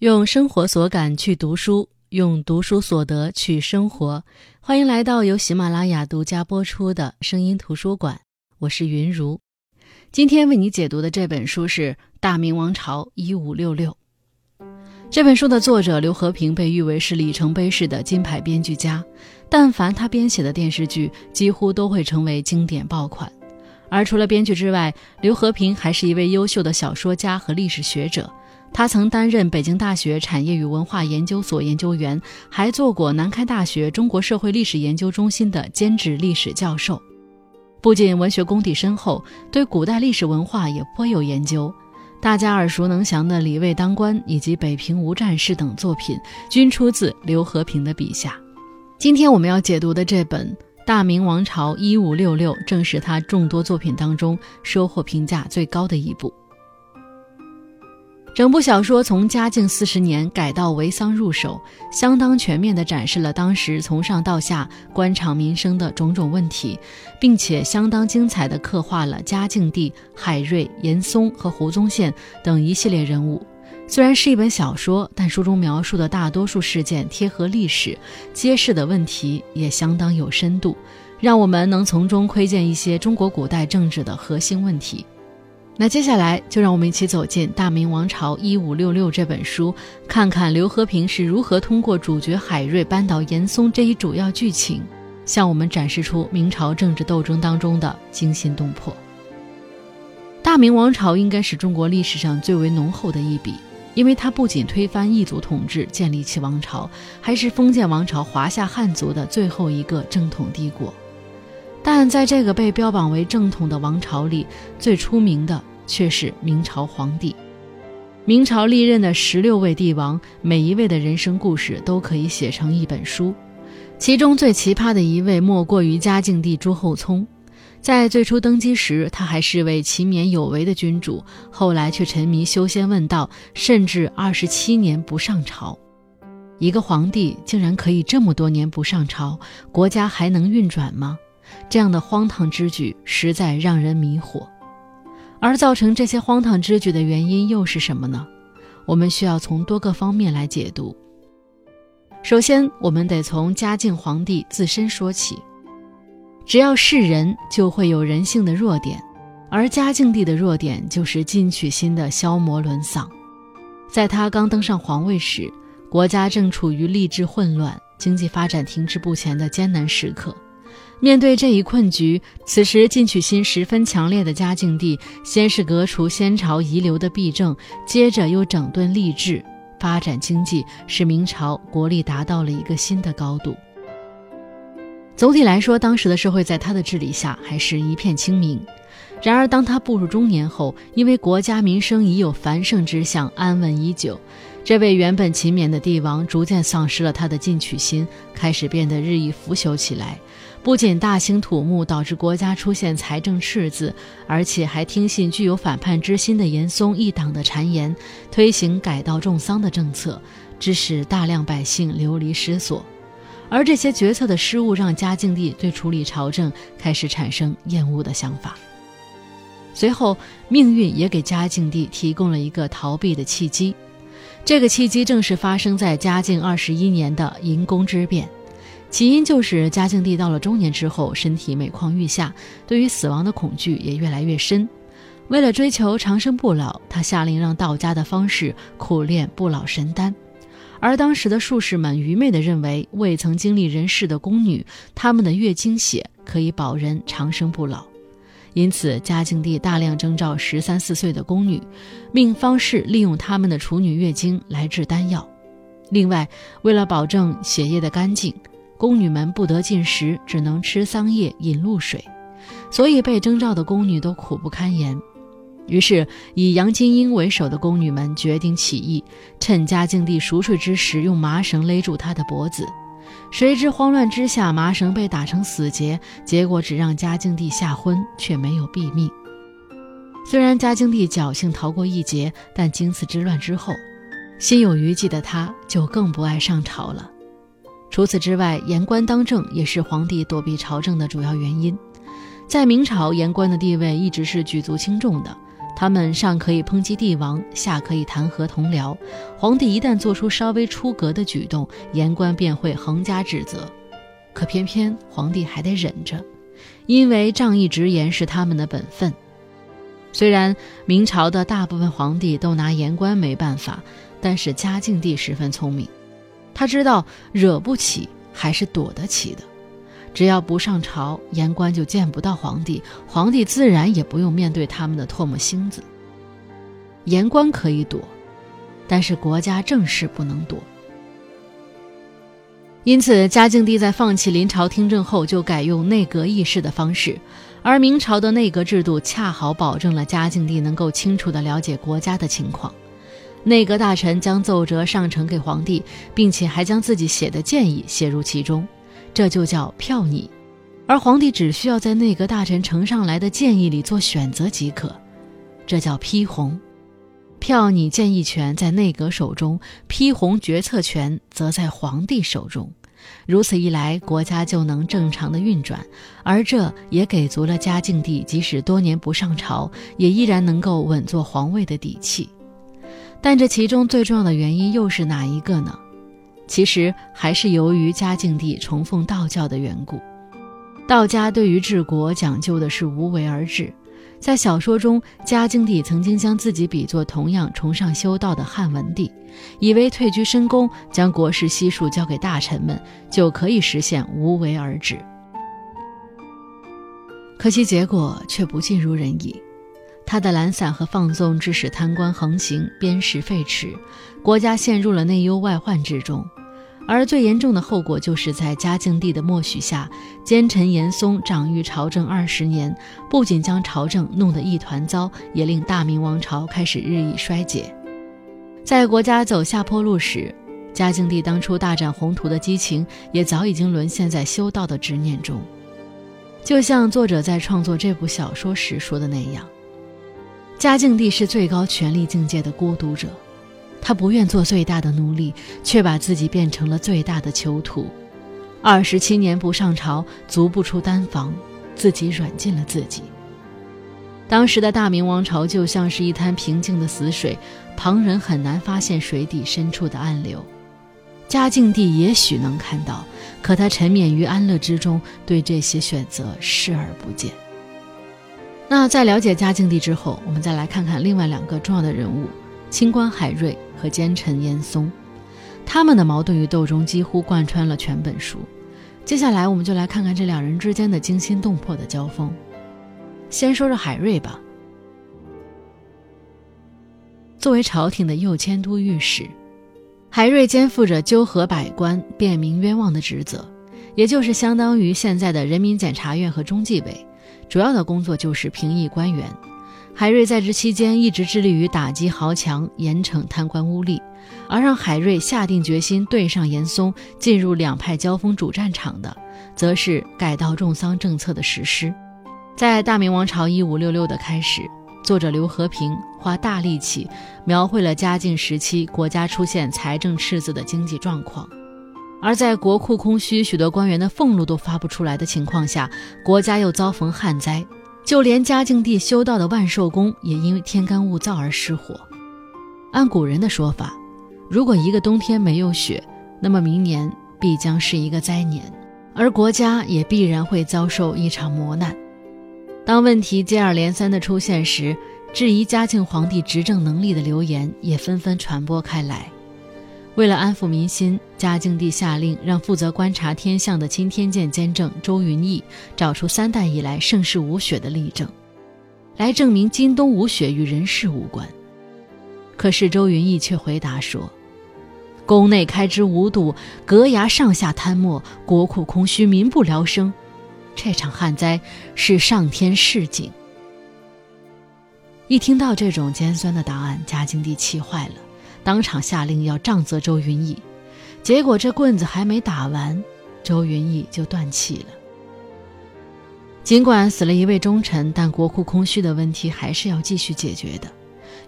用生活所感去读书，用读书所得去生活。欢迎来到由喜马拉雅独家播出的声音图书馆，我是云如。今天为你解读的这本书是《大明王朝一五六六》。这本书的作者刘和平被誉为是里程碑式的金牌编剧家，但凡他编写的电视剧，几乎都会成为经典爆款。而除了编剧之外，刘和平还是一位优秀的小说家和历史学者。他曾担任北京大学产业与文化研究所研究员，还做过南开大学中国社会历史研究中心的兼职历史教授。不仅文学功底深厚，对古代历史文化也颇有研究。大家耳熟能详的《李卫当官》以及《北平无战事》等作品，均出自刘和平的笔下。今天我们要解读的这本《大明王朝一五六六》，正是他众多作品当中收获评价最高的一部。整部小说从嘉靖四十年改道为桑入手，相当全面地展示了当时从上到下官场民生的种种问题，并且相当精彩地刻画了嘉靖帝海瑞、严嵩和胡宗宪等一系列人物。虽然是一本小说，但书中描述的大多数事件贴合历史，揭示的问题也相当有深度，让我们能从中窥见一些中国古代政治的核心问题。那接下来就让我们一起走进《大明王朝一五六六》这本书，看看刘和平是如何通过主角海瑞扳倒严嵩这一主要剧情，向我们展示出明朝政治斗争当中的惊心动魄。大明王朝应该是中国历史上最为浓厚的一笔，因为它不仅推翻异族统治，建立起王朝，还是封建王朝华夏汉族的最后一个正统帝国。但在这个被标榜为正统的王朝里，最出名的却是明朝皇帝。明朝历任的十六位帝王，每一位的人生故事都可以写成一本书。其中最奇葩的一位，莫过于嘉靖帝朱厚熜。在最初登基时，他还是位勤勉有为的君主，后来却沉迷修仙问道，甚至二十七年不上朝。一个皇帝竟然可以这么多年不上朝，国家还能运转吗？这样的荒唐之举实在让人迷惑，而造成这些荒唐之举的原因又是什么呢？我们需要从多个方面来解读。首先，我们得从嘉靖皇帝自身说起。只要是人，就会有人性的弱点，而嘉靖帝的弱点就是进取心的消磨沦丧。在他刚登上皇位时，国家正处于吏治混乱、经济发展停滞不前的艰难时刻。面对这一困局，此时进取心十分强烈的嘉靖帝，先是革除先朝遗留的弊政，接着又整顿吏治，发展经济，使明朝国力达到了一个新的高度。总体来说，当时的社会在他的治理下还是一片清明。然而，当他步入中年后，因为国家民生已有繁盛之象，安稳已久，这位原本勤勉的帝王逐渐丧失了他的进取心，开始变得日益腐朽起来。不仅大兴土木，导致国家出现财政赤字，而且还听信具有反叛之心的严嵩一党的谗言，推行改稻种桑的政策，致使大量百姓流离失所。而这些决策的失误，让嘉靖帝对处理朝政开始产生厌恶的想法。随后，命运也给嘉靖帝提供了一个逃避的契机，这个契机正是发生在嘉靖二十一年的银宫之变。起因就是嘉靖帝到了中年之后，身体每况愈下，对于死亡的恐惧也越来越深。为了追求长生不老，他下令让道家的方士苦练不老神丹。而当时的术士们愚昧地认为，未曾经历人世的宫女，她们的月经血可以保人长生不老。因此，嘉靖帝大量征召十三四岁的宫女，命方士利用她们的处女月经来制丹药。另外，为了保证血液的干净，宫女们不得进食，只能吃桑叶、饮露水，所以被征召的宫女都苦不堪言。于是，以杨金英为首的宫女们决定起义，趁嘉靖帝熟睡之时，用麻绳勒住他的脖子。谁知慌乱之下，麻绳被打成死结，结果只让嘉靖帝吓昏，却没有毙命。虽然嘉靖帝侥幸逃过一劫，但经此之乱之后，心有余悸的他就更不爱上朝了。除此之外，言官当政也是皇帝躲避朝政的主要原因。在明朝，言官的地位一直是举足轻重的，他们上可以抨击帝王，下可以弹劾同僚。皇帝一旦做出稍微出格的举动，言官便会横加指责。可偏偏皇帝还得忍着，因为仗义直言是他们的本分。虽然明朝的大部分皇帝都拿言官没办法，但是嘉靖帝十分聪明，他知道惹不起还是躲得起的。只要不上朝，言官就见不到皇帝，皇帝自然也不用面对他们的唾沫星子。言官可以躲，但是国家政事不能躲。因此，嘉靖帝在放弃临朝听政后，就改用内阁议事的方式，而明朝的内阁制度恰好保证了嘉靖帝能够清楚地了解国家的情况。内阁大臣将奏折上呈给皇帝，并且还将自己写的建议写入其中。这就叫票拟，而皇帝只需要在内阁大臣呈上来的建议里做选择即可，这叫批红。票拟建议权在内阁手中，批红决策权则在皇帝手中。如此一来，国家就能正常的运转，而这也给足了嘉靖帝即使多年不上朝，也依然能够稳坐皇位的底气。但这其中最重要的原因又是哪一个呢？其实还是由于嘉靖帝崇奉道教的缘故，道家对于治国讲究的是无为而治。在小说中，嘉靖帝曾经将自己比作同样崇尚修道的汉文帝，以为退居深宫，将国事悉数交给大臣们，就可以实现无为而治。可惜结果却不尽如人意，他的懒散和放纵致使贪官横行，鞭石废弛，国家陷入了内忧外患之中。而最严重的后果，就是在嘉靖帝的默许下，奸臣严嵩掌驭朝政二十年，不仅将朝政弄得一团糟，也令大明王朝开始日益衰竭。在国家走下坡路时，嘉靖帝当初大展宏图的激情，也早已经沦陷在修道的执念中。就像作者在创作这部小说时说的那样，嘉靖帝是最高权力境界的孤独者。他不愿做最大的奴隶，却把自己变成了最大的囚徒。二十七年不上朝，足不出丹房，自己软禁了自己。当时的大明王朝就像是一滩平静的死水，旁人很难发现水底深处的暗流。嘉靖帝也许能看到，可他沉湎于安乐之中，对这些选择视而不见。那在了解嘉靖帝之后，我们再来看看另外两个重要的人物。清官海瑞和奸臣严嵩，他们的矛盾与斗争几乎贯穿了全本书。接下来，我们就来看看这两人之间的惊心动魄的交锋。先说说海瑞吧。作为朝廷的右迁都御史，海瑞肩负着纠合百官、辨明冤枉的职责，也就是相当于现在的人民检察院和中纪委，主要的工作就是评议官员。海瑞在职期间一直致力于打击豪强、严惩贪官污吏，而让海瑞下定决心对上严嵩，进入两派交锋主战场的，则是改稻种桑政策的实施。在大明王朝一五六六的开始，作者刘和平花大力气描绘了嘉靖时期国家出现财政赤字的经济状况，而在国库空虚、许多官员的俸禄都发不出来的情况下，国家又遭逢旱灾。就连嘉靖帝修道的万寿宫也因为天干物燥而失火。按古人的说法，如果一个冬天没有雪，那么明年必将是一个灾年，而国家也必然会遭受一场磨难。当问题接二连三的出现时，质疑嘉靖皇帝执政能力的流言也纷纷传播开来。为了安抚民心，嘉靖帝下令让负责观察天象的钦天监监正周云逸找出三代以来盛世无雪的例证，来证明今冬无雪与人事无关。可是周云逸却回答说：“宫内开支无度，阁衙上下贪墨，国库空虚，民不聊生。这场旱灾是上天示警。”一听到这种尖酸的答案，嘉靖帝气坏了。当场下令要杖责周云逸，结果这棍子还没打完，周云逸就断气了。尽管死了一位忠臣，但国库空虚的问题还是要继续解决的。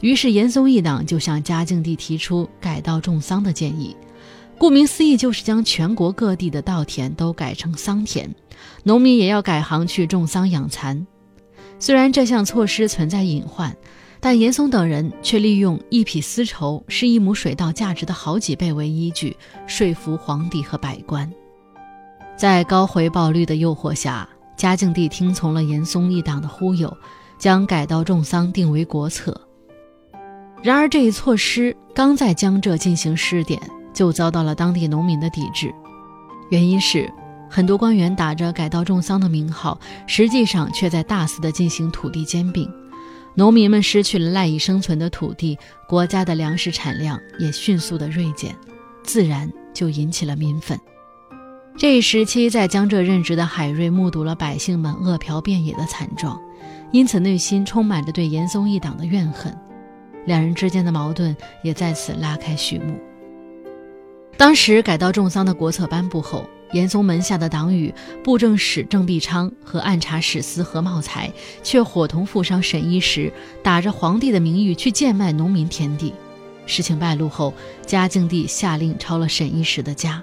于是严嵩一党就向嘉靖帝提出改稻种桑的建议，顾名思义就是将全国各地的稻田都改成桑田，农民也要改行去种桑养蚕。虽然这项措施存在隐患。但严嵩等人却利用一匹丝绸是一亩水稻价值的好几倍为依据，说服皇帝和百官。在高回报率的诱惑下，嘉靖帝听从了严嵩一党的忽悠，将改稻种桑定为国策。然而，这一措施刚在江浙进行试点，就遭到了当地农民的抵制。原因是，很多官员打着改稻种桑的名号，实际上却在大肆地进行土地兼并。农民们失去了赖以生存的土地，国家的粮食产量也迅速的锐减，自然就引起了民愤。这一时期，在江浙任职的海瑞目睹了百姓们饿殍遍野的惨状，因此内心充满着对严嵩一党的怨恨，两人之间的矛盾也在此拉开序幕。当时改稻种桑的国策颁布后。严嵩门下的党羽布政使郑必昌和按察使司何茂才，却伙同富商沈一石，打着皇帝的名义去贱卖农民田地。事情败露后，嘉靖帝下令抄了沈一石的家，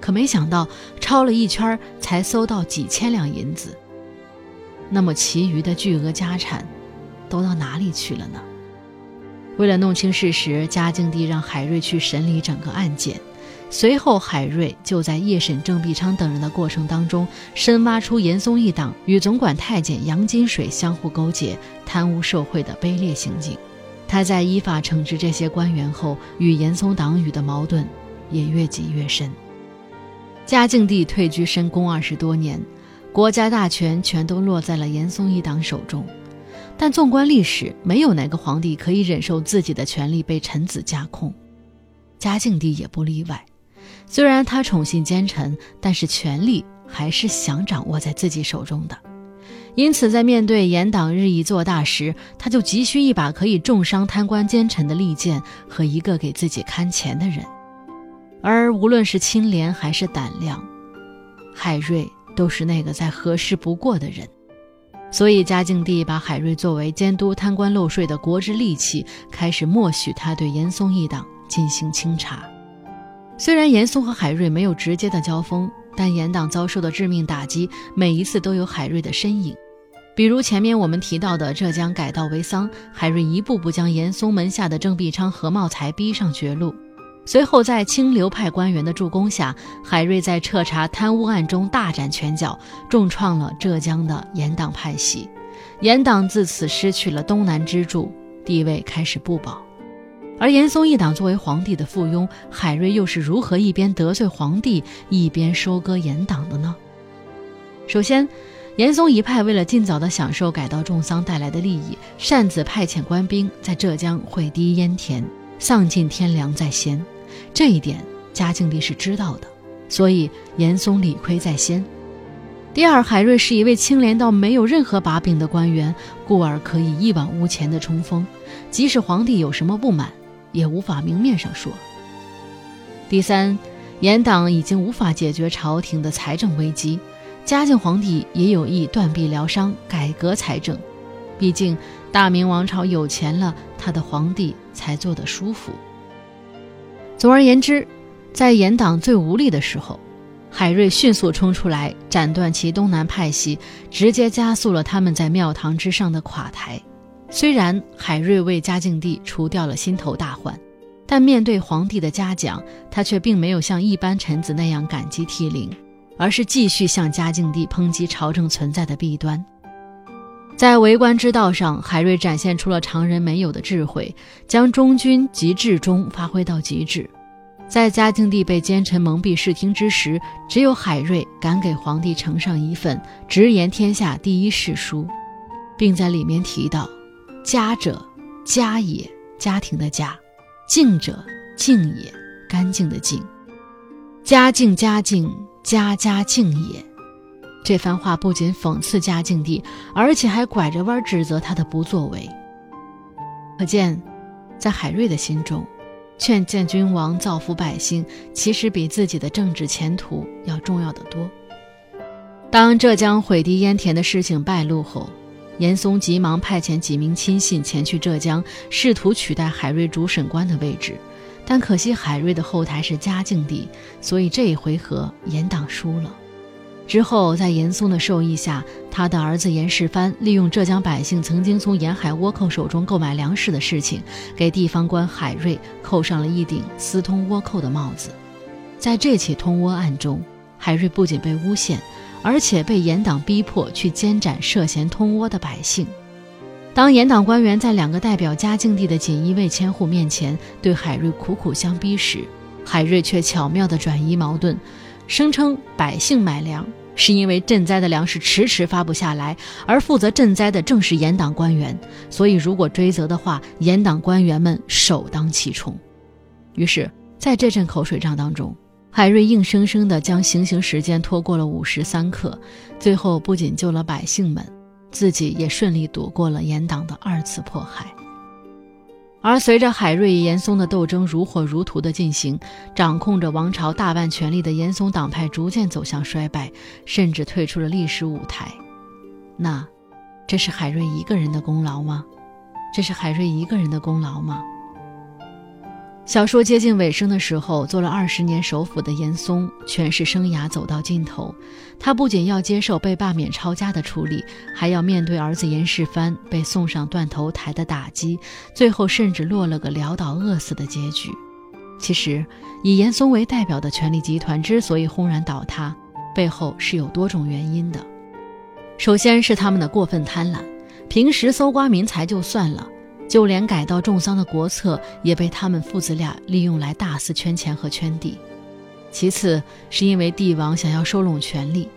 可没想到抄了一圈才搜到几千两银子。那么，其余的巨额家产都到哪里去了呢？为了弄清事实，嘉靖帝让海瑞去审理整个案件。随后，海瑞就在夜审郑必昌等人的过程当中，深挖出严嵩一党与总管太监杨金水相互勾结、贪污受贿的卑劣行径。他在依法惩治这些官员后，与严嵩党羽的矛盾也越积越深。嘉靖帝退居深宫二十多年，国家大权全都落在了严嵩一党手中。但纵观历史，没有哪个皇帝可以忍受自己的权力被臣子架空，嘉靖帝也不例外。虽然他宠信奸臣，但是权力还是想掌握在自己手中的。因此，在面对严党日益做大时，他就急需一把可以重伤贪官奸臣的利剑和一个给自己看钱的人。而无论是清廉还是胆量，海瑞都是那个再合适不过的人。所以，嘉靖帝把海瑞作为监督贪官漏税的国之利器，开始默许他对严嵩一党进行清查。虽然严嵩和海瑞没有直接的交锋，但严党遭受的致命打击，每一次都有海瑞的身影。比如前面我们提到的浙江改稻为桑，海瑞一步步将严嵩门下的郑必昌、何茂才逼上绝路。随后在清流派官员的助攻下，海瑞在彻查贪污案中大展拳脚，重创了浙江的严党派系。严党自此失去了东南支柱，地位开始不保。而严嵩一党作为皇帝的附庸，海瑞又是如何一边得罪皇帝，一边收割严党的呢？首先，严嵩一派为了尽早的享受改稻种桑带来的利益，擅自派遣官兵在浙江毁堤淹田，丧尽天良在先。这一点嘉靖帝是知道的，所以严嵩理亏在先。第二，海瑞是一位清廉到没有任何把柄的官员，故而可以一往无前的冲锋，即使皇帝有什么不满。也无法明面上说。第三，严党已经无法解决朝廷的财政危机，嘉靖皇帝也有意断臂疗伤，改革财政。毕竟大明王朝有钱了，他的皇帝才坐得舒服。总而言之，在严党最无力的时候，海瑞迅速冲出来，斩断其东南派系，直接加速了他们在庙堂之上的垮台。虽然海瑞为嘉靖帝除掉了心头大患，但面对皇帝的嘉奖，他却并没有像一般臣子那样感激涕零，而是继续向嘉靖帝抨击朝政存在的弊端。在为官之道上，海瑞展现出了常人没有的智慧，将忠君及至忠发挥到极致。在嘉靖帝被奸臣蒙蔽视听之时，只有海瑞敢给皇帝呈上一份直言天下第一誓书，并在里面提到。家者，家也，家庭的家；静者，静也，干净的净。家境家境，家家境也。这番话不仅讽刺嘉靖帝，而且还拐着弯指责他的不作为。可见，在海瑞的心中，劝谏君王、造福百姓，其实比自己的政治前途要重要的多。当浙江毁堤淹田的事情败露后，严嵩急忙派遣几名亲信前去浙江，试图取代海瑞主审官的位置，但可惜海瑞的后台是嘉靖帝，所以这一回合严党输了。之后，在严嵩的授意下，他的儿子严世蕃利用浙江百姓曾经从沿海倭寇手中购买粮食的事情，给地方官海瑞扣上了一顶私通倭寇的帽子。在这起通倭案中，海瑞不仅被诬陷，而且被严党逼迫去监斩涉嫌通倭的百姓。当严党官员在两个代表嘉靖帝的锦衣卫千户面前对海瑞苦苦相逼时，海瑞却巧妙地转移矛盾。声称百姓买粮是因为赈灾的粮食迟迟发不下来，而负责赈灾的正是严党官员，所以如果追责的话，严党官员们首当其冲。于是，在这阵口水仗当中，海瑞硬生生地将行刑时间拖过了午时三刻，最后不仅救了百姓们，自己也顺利躲过了严党的二次迫害。而随着海瑞与严嵩的斗争如火如荼的进行，掌控着王朝大半权力的严嵩党派逐渐走向衰败，甚至退出了历史舞台。那，这是海瑞一个人的功劳吗？这是海瑞一个人的功劳吗？小说接近尾声的时候，做了二十年首辅的严嵩权势生涯走到尽头。他不仅要接受被罢免抄家的处理，还要面对儿子严世蕃被送上断头台的打击，最后甚至落了个潦倒饿死的结局。其实，以严嵩为代表的权力集团之所以轰然倒塌，背后是有多种原因的。首先是他们的过分贪婪，平时搜刮民财就算了。就连改道种桑的国策也被他们父子俩利用来大肆圈钱和圈地。其次，是因为帝王想要收拢权力。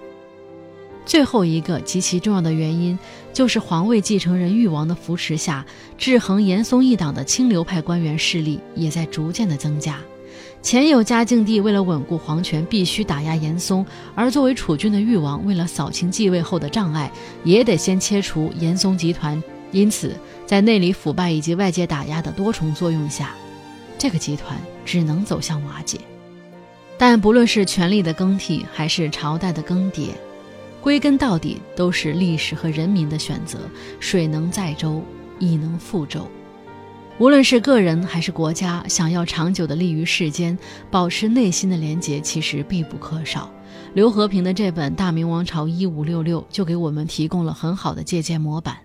最后一个极其重要的原因，就是皇位继承人裕王的扶持下，制衡严嵩一党的清流派官员势力也在逐渐的增加。前有嘉靖帝为了稳固皇权必须打压严嵩，而作为储君的裕王为了扫清继位后的障碍，也得先切除严嵩集团。因此，在内里腐败以及外界打压的多重作用下，这个集团只能走向瓦解。但不论是权力的更替，还是朝代的更迭，归根到底都是历史和人民的选择。水能载舟，亦能覆舟。无论是个人还是国家，想要长久的立于世间，保持内心的廉洁，其实必不可少。刘和平的这本《大明王朝一五六六》就给我们提供了很好的借鉴模板。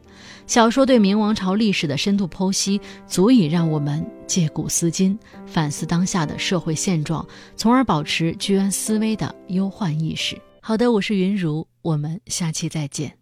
小说对明王朝历史的深度剖析，足以让我们借古思今，反思当下的社会现状，从而保持居安思危的忧患意识。好的，我是云如，我们下期再见。